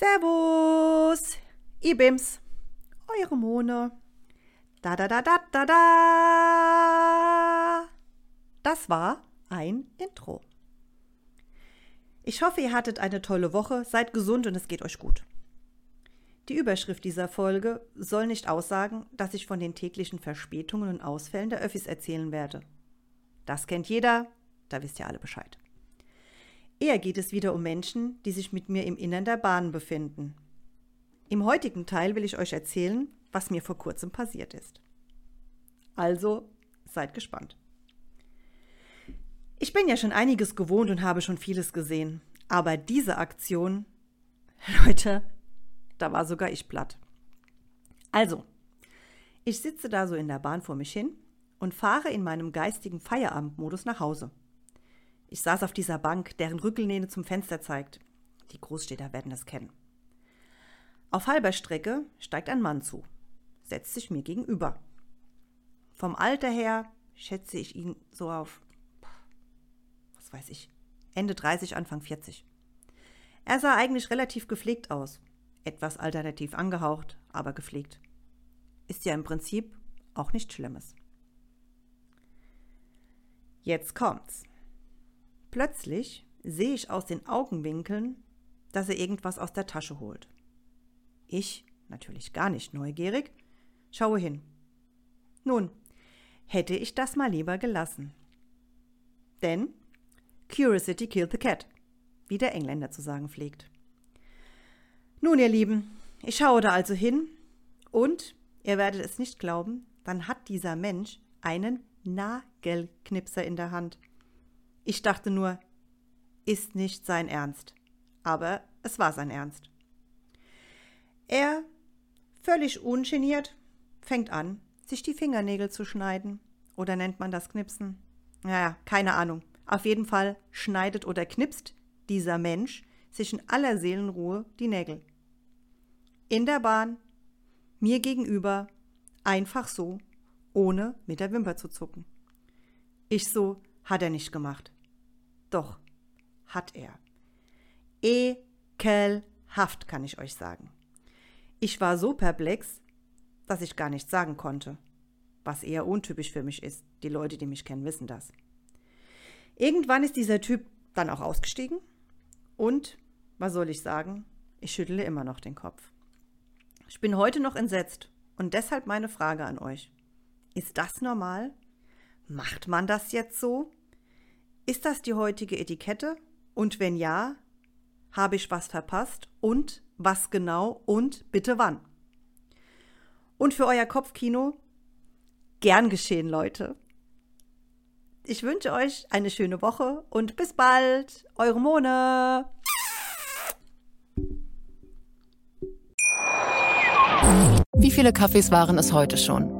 Servus, Ibims, eure Mone. Da da da da da da. Das war ein Intro. Ich hoffe, ihr hattet eine tolle Woche, seid gesund und es geht euch gut. Die Überschrift dieser Folge soll nicht aussagen, dass ich von den täglichen Verspätungen und Ausfällen der Öffis erzählen werde. Das kennt jeder, da wisst ihr alle Bescheid. Eher geht es wieder um Menschen, die sich mit mir im Innern der Bahn befinden. Im heutigen Teil will ich euch erzählen, was mir vor kurzem passiert ist. Also seid gespannt. Ich bin ja schon einiges gewohnt und habe schon vieles gesehen, aber diese Aktion, Leute, da war sogar ich platt. Also, ich sitze da so in der Bahn vor mich hin und fahre in meinem geistigen Feierabendmodus nach Hause. Ich saß auf dieser Bank, deren Rückellehne zum Fenster zeigt. Die Großstädter werden das kennen. Auf halber Strecke steigt ein Mann zu, setzt sich mir gegenüber. Vom Alter her schätze ich ihn so auf, was weiß ich, Ende 30, Anfang 40. Er sah eigentlich relativ gepflegt aus. Etwas alternativ angehaucht, aber gepflegt. Ist ja im Prinzip auch nichts Schlimmes. Jetzt kommt's. Plötzlich sehe ich aus den Augenwinkeln, dass er irgendwas aus der Tasche holt. Ich, natürlich gar nicht neugierig, schaue hin. Nun, hätte ich das mal lieber gelassen. Denn Curiosity killed the cat, wie der Engländer zu sagen pflegt. Nun, ihr Lieben, ich schaue da also hin und, ihr werdet es nicht glauben, dann hat dieser Mensch einen Nagelknipser in der Hand. Ich dachte nur, ist nicht sein Ernst. Aber es war sein Ernst. Er, völlig ungeniert, fängt an, sich die Fingernägel zu schneiden. Oder nennt man das Knipsen? Naja, keine Ahnung. Auf jeden Fall schneidet oder knipst dieser Mensch sich in aller Seelenruhe die Nägel. In der Bahn, mir gegenüber, einfach so, ohne mit der Wimper zu zucken. Ich so, hat er nicht gemacht. Doch, hat er. Ekelhaft, kann ich euch sagen. Ich war so perplex, dass ich gar nichts sagen konnte. Was eher untypisch für mich ist. Die Leute, die mich kennen, wissen das. Irgendwann ist dieser Typ dann auch ausgestiegen. Und, was soll ich sagen, ich schüttle immer noch den Kopf. Ich bin heute noch entsetzt. Und deshalb meine Frage an euch. Ist das normal? Macht man das jetzt so? Ist das die heutige Etikette? Und wenn ja, habe ich was verpasst? Und was genau? Und bitte wann? Und für euer Kopfkino? Gern geschehen, Leute. Ich wünsche euch eine schöne Woche und bis bald. Eure Mone. Wie viele Kaffees waren es heute schon?